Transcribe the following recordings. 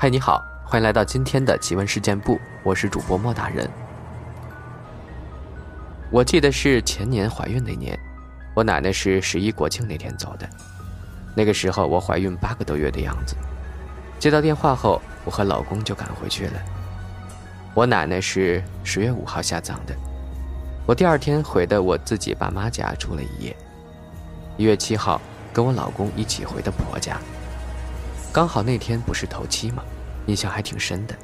嗨，你好，欢迎来到今天的奇闻事件部，我是主播莫大人。我记得是前年怀孕那年，我奶奶是十一国庆那天走的。那个时候我怀孕八个多月的样子。接到电话后，我和老公就赶回去了。我奶奶是十月五号下葬的，我第二天回的我自己爸妈家住了一夜。一月七号跟我老公一起回的婆家。刚好那天不是头七吗？印象还挺深的。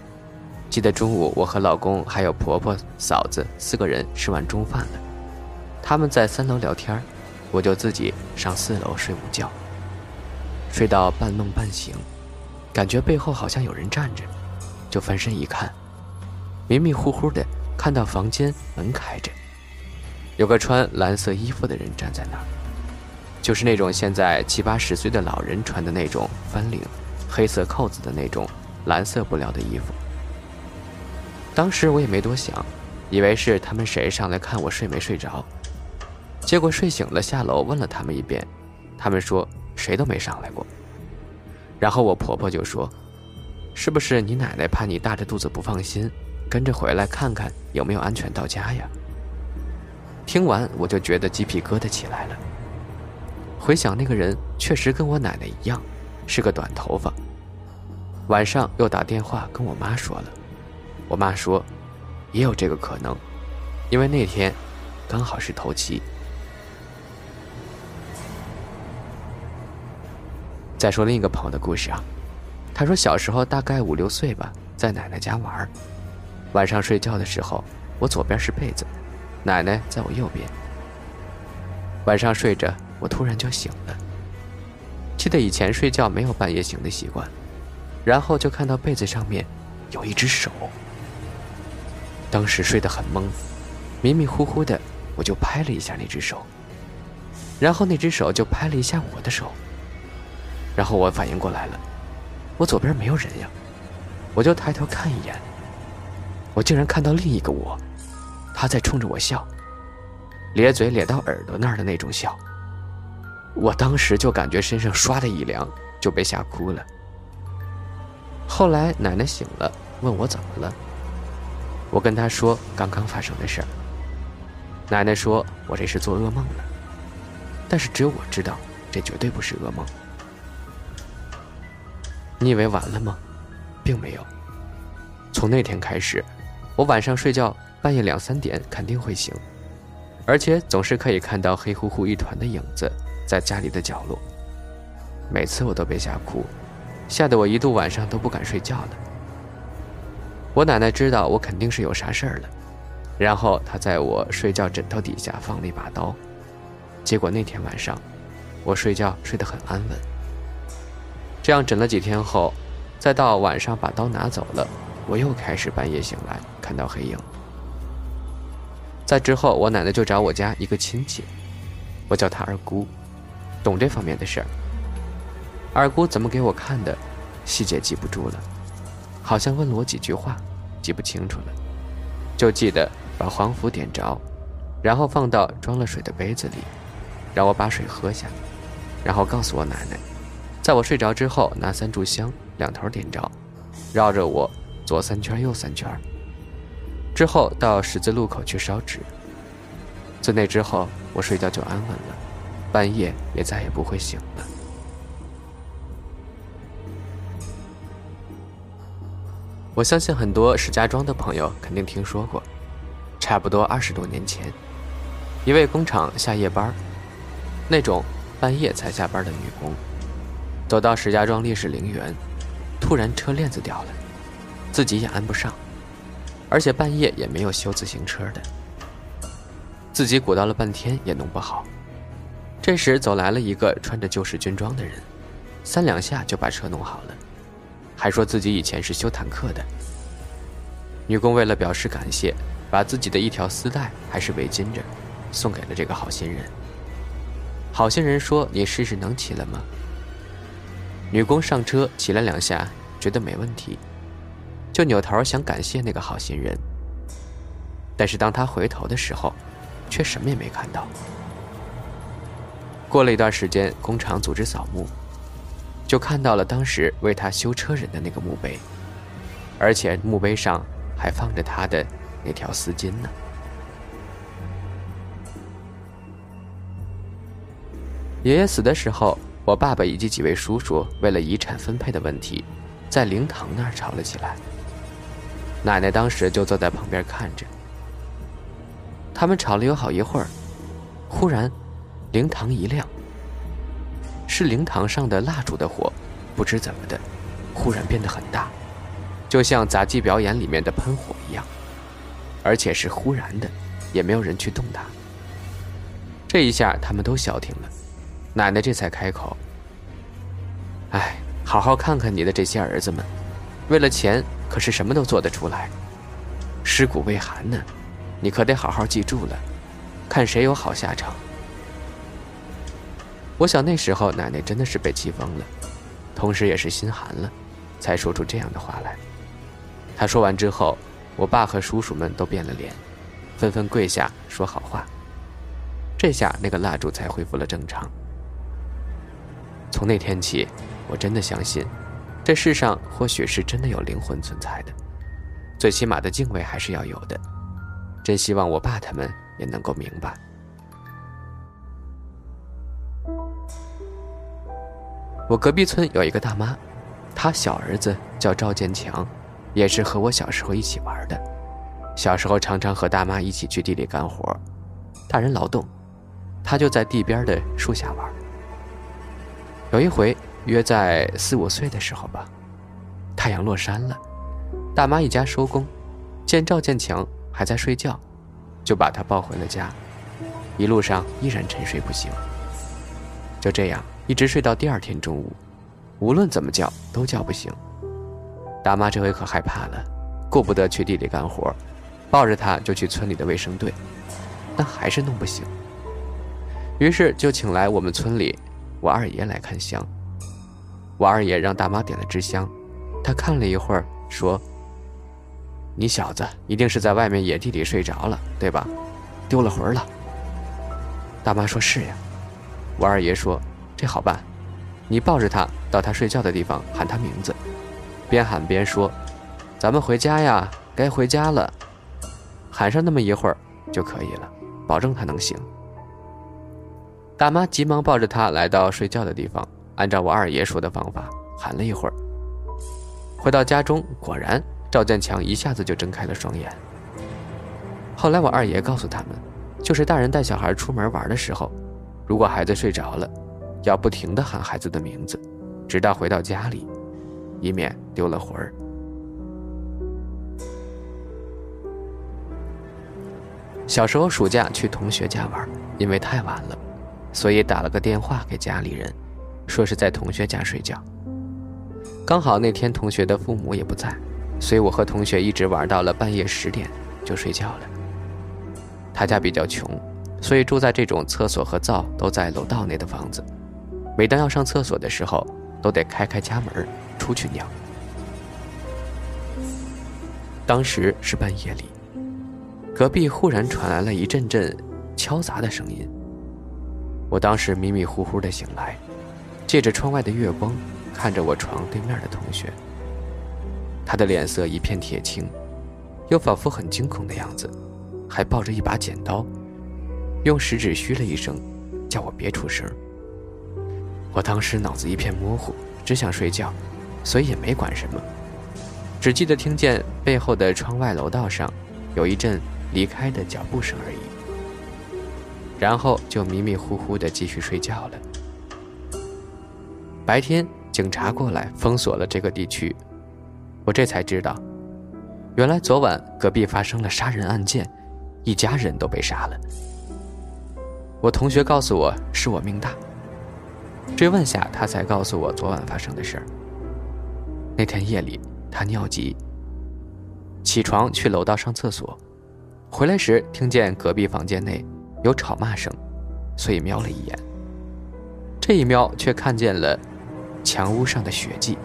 记得中午我和老公还有婆婆、嫂子四个人吃完中饭了，他们在三楼聊天，我就自己上四楼睡午觉。睡到半梦半醒，感觉背后好像有人站着，就翻身一看，迷迷糊糊的看到房间门开着，有个穿蓝色衣服的人站在那儿。就是那种现在七八十岁的老人穿的那种翻领、黑色扣子的那种蓝色布料的衣服。当时我也没多想，以为是他们谁上来看我睡没睡着。结果睡醒了，下楼问了他们一遍，他们说谁都没上来过。然后我婆婆就说：“是不是你奶奶怕你大着肚子不放心，跟着回来看看有没有安全到家呀？”听完我就觉得鸡皮疙瘩起来了。回想那个人确实跟我奶奶一样，是个短头发。晚上又打电话跟我妈说了，我妈说，也有这个可能，因为那天刚好是头七。再说另一个朋友的故事啊，他说小时候大概五六岁吧，在奶奶家玩，晚上睡觉的时候，我左边是被子，奶奶在我右边。晚上睡着。我突然就醒了，记得以前睡觉没有半夜醒的习惯，然后就看到被子上面有一只手。当时睡得很懵，迷迷糊糊的，我就拍了一下那只手，然后那只手就拍了一下我的手，然后我反应过来了，我左边没有人呀，我就抬头看一眼，我竟然看到另一个我，他在冲着我笑，咧嘴咧到耳朵那儿的那种笑。我当时就感觉身上唰的一凉，就被吓哭了。后来奶奶醒了，问我怎么了。我跟她说刚刚发生的事儿。奶奶说我这是做噩梦了，但是只有我知道，这绝对不是噩梦。你以为完了吗？并没有。从那天开始，我晚上睡觉半夜两三点肯定会醒，而且总是可以看到黑乎乎一团的影子。在家里的角落，每次我都被吓哭，吓得我一度晚上都不敢睡觉了。我奶奶知道我肯定是有啥事儿了，然后她在我睡觉枕头底下放了一把刀，结果那天晚上，我睡觉睡得很安稳。这样枕了几天后，再到晚上把刀拿走了，我又开始半夜醒来看到黑影。在之后，我奶奶就找我家一个亲戚，我叫她二姑。懂这方面的事儿，二姑怎么给我看的，细节记不住了，好像问了我几句话，记不清楚了，就记得把黄符点着，然后放到装了水的杯子里，让我把水喝下，然后告诉我奶奶，在我睡着之后拿三炷香两头点着，绕着我左三圈右三圈，之后到十字路口去烧纸。自那之后，我睡觉就安稳了。半夜也再也不会醒了。我相信很多石家庄的朋友肯定听说过，差不多二十多年前，一位工厂下夜班，那种半夜才下班的女工，走到石家庄烈士陵园，突然车链子掉了，自己也安不上，而且半夜也没有修自行车的，自己鼓捣了半天也弄不好。这时走来了一个穿着旧式军装的人，三两下就把车弄好了，还说自己以前是修坦克的。女工为了表示感谢，把自己的一条丝带还是围巾着，送给了这个好心人。好心人说：“你试试能骑了吗？”女工上车骑了两下，觉得没问题，就扭头想感谢那个好心人。但是当他回头的时候，却什么也没看到。过了一段时间，工厂组织扫墓，就看到了当时为他修车人的那个墓碑，而且墓碑上还放着他的那条丝巾呢。爷爷死的时候，我爸爸以及几位叔叔为了遗产分配的问题，在灵堂那儿吵了起来。奶奶当时就坐在旁边看着，他们吵了有好一会儿，忽然，灵堂一亮。是灵堂上的蜡烛的火，不知怎么的，忽然变得很大，就像杂技表演里面的喷火一样，而且是忽然的，也没有人去动它。这一下他们都消停了，奶奶这才开口：“哎，好好看看你的这些儿子们，为了钱可是什么都做得出来，尸骨未寒呢，你可得好好记住了，看谁有好下场。”我想那时候奶奶真的是被气疯了，同时也是心寒了，才说出这样的话来。她说完之后，我爸和叔叔们都变了脸，纷纷跪下说好话。这下那个蜡烛才恢复了正常。从那天起，我真的相信，这世上或许是真的有灵魂存在的，最起码的敬畏还是要有的。真希望我爸他们也能够明白。我隔壁村有一个大妈，她小儿子叫赵建强，也是和我小时候一起玩的。小时候常常和大妈一起去地里干活，大人劳动，他就在地边的树下玩。有一回约在四五岁的时候吧，太阳落山了，大妈一家收工，见赵建强还在睡觉，就把他抱回了家，一路上依然沉睡不醒。就这样。一直睡到第二天中午，无论怎么叫都叫不醒。大妈这回可害怕了，顾不得去地里干活，抱着他就去村里的卫生队，但还是弄不醒。于是就请来我们村里我二爷来看香。我二爷让大妈点了支香，他看了一会儿，说：“你小子一定是在外面野地里睡着了，对吧？丢了魂了。”大妈说：“是呀。”我二爷说。这好办，你抱着他到他睡觉的地方喊他名字，边喊边说：“咱们回家呀，该回家了。”喊上那么一会儿就可以了，保证他能醒。大妈急忙抱着他来到睡觉的地方，按照我二爷说的方法喊了一会儿。回到家中，果然赵建强一下子就睁开了双眼。后来我二爷告诉他们，就是大人带小孩出门玩的时候，如果孩子睡着了。要不停地喊孩子的名字，直到回到家里，以免丢了魂儿。小时候暑假去同学家玩，因为太晚了，所以打了个电话给家里人，说是在同学家睡觉。刚好那天同学的父母也不在，所以我和同学一直玩到了半夜十点就睡觉了。他家比较穷，所以住在这种厕所和灶都在楼道内的房子。每当要上厕所的时候，都得开开家门出去尿。当时是半夜里，隔壁忽然传来了一阵阵敲砸的声音。我当时迷迷糊糊的醒来，借着窗外的月光，看着我床对面的同学。他的脸色一片铁青，又仿佛很惊恐的样子，还抱着一把剪刀，用食指嘘了一声，叫我别出声。我当时脑子一片模糊，只想睡觉，所以也没管什么，只记得听见背后的窗外楼道上有一阵离开的脚步声而已，然后就迷迷糊糊的继续睡觉了。白天警察过来封锁了这个地区，我这才知道，原来昨晚隔壁发生了杀人案件，一家人都被杀了。我同学告诉我，是我命大。追问下，他才告诉我昨晚发生的事儿。那天夜里，他尿急，起床去楼道上厕所，回来时听见隔壁房间内有吵骂声，所以瞄了一眼。这一瞄，却看见了墙屋上的血迹，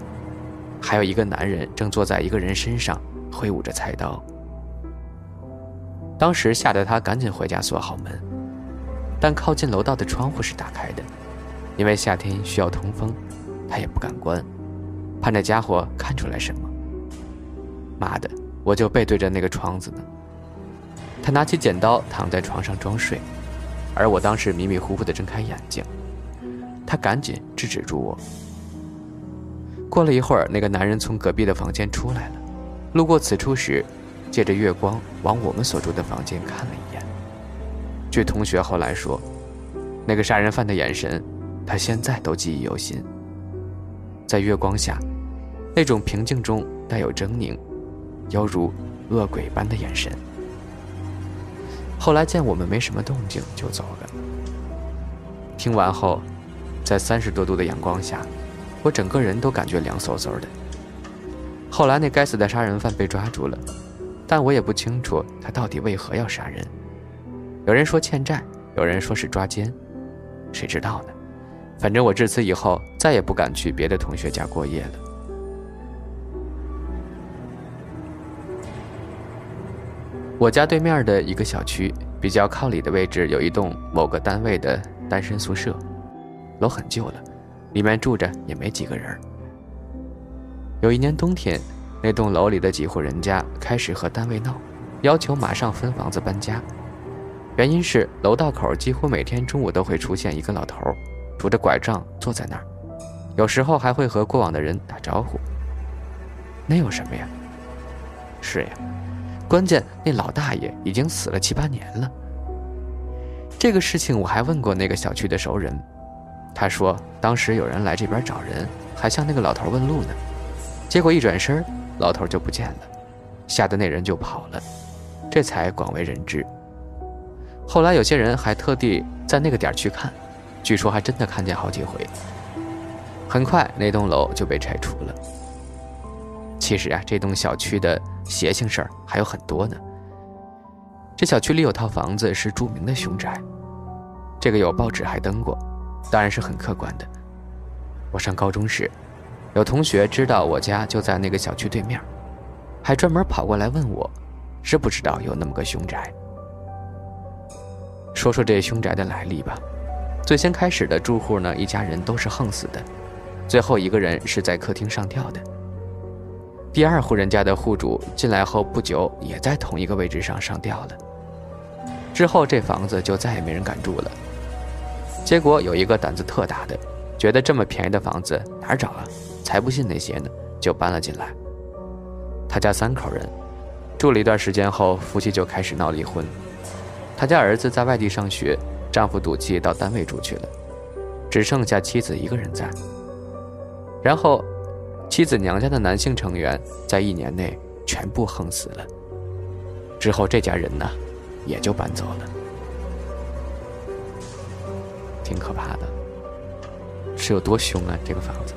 还有一个男人正坐在一个人身上，挥舞着菜刀。当时吓得他赶紧回家锁好门，但靠近楼道的窗户是打开的。因为夏天需要通风，他也不敢关，怕那家伙看出来什么。妈的，我就背对着那个窗子呢。他拿起剪刀躺在床上装睡，而我当时迷迷糊糊的睁开眼睛。他赶紧制止住我。过了一会儿，那个男人从隔壁的房间出来了，路过此处时，借着月光往我们所住的房间看了一眼。据同学后来说，那个杀人犯的眼神，他现在都记忆犹新。在月光下，那种平静中带有狰狞，犹如恶鬼般的眼神。后来见我们没什么动静，就走了。听完后，在三十多度的阳光下。我整个人都感觉凉飕飕的。后来那该死的杀人犯被抓住了，但我也不清楚他到底为何要杀人。有人说欠债，有人说是抓奸，谁知道呢？反正我至此以后再也不敢去别的同学家过夜了。我家对面的一个小区比较靠里的位置有一栋某个单位的单身宿舍，楼很旧了。里面住着也没几个人。有一年冬天，那栋楼里的几户人家开始和单位闹，要求马上分房子搬家。原因是楼道口几乎每天中午都会出现一个老头，拄着拐杖坐在那儿，有时候还会和过往的人打招呼。那有什么呀？是呀，关键那老大爷已经死了七八年了。这个事情我还问过那个小区的熟人。他说：“当时有人来这边找人，还向那个老头问路呢，结果一转身，老头就不见了，吓得那人就跑了，这才广为人知。后来有些人还特地在那个点去看，据说还真的看见好几回。很快，那栋楼就被拆除了。其实啊，这栋小区的邪性事儿还有很多呢。这小区里有套房子是著名的凶宅，这个有报纸还登过。”当然是很客观的。我上高中时，有同学知道我家就在那个小区对面，还专门跑过来问我，知不知道有那么个凶宅。说说这凶宅的来历吧。最先开始的住户呢，一家人都是横死的，最后一个人是在客厅上吊的。第二户人家的户主进来后不久，也在同一个位置上上吊了。之后这房子就再也没人敢住了。结果有一个胆子特大的，觉得这么便宜的房子哪儿找啊？才不信那些呢，就搬了进来。他家三口人，住了一段时间后，夫妻就开始闹离婚。他家儿子在外地上学，丈夫赌气到单位住去了，只剩下妻子一个人在。然后，妻子娘家的男性成员在一年内全部横死了。之后这家人呢，也就搬走了。挺可怕的，是有多凶啊？这个房子。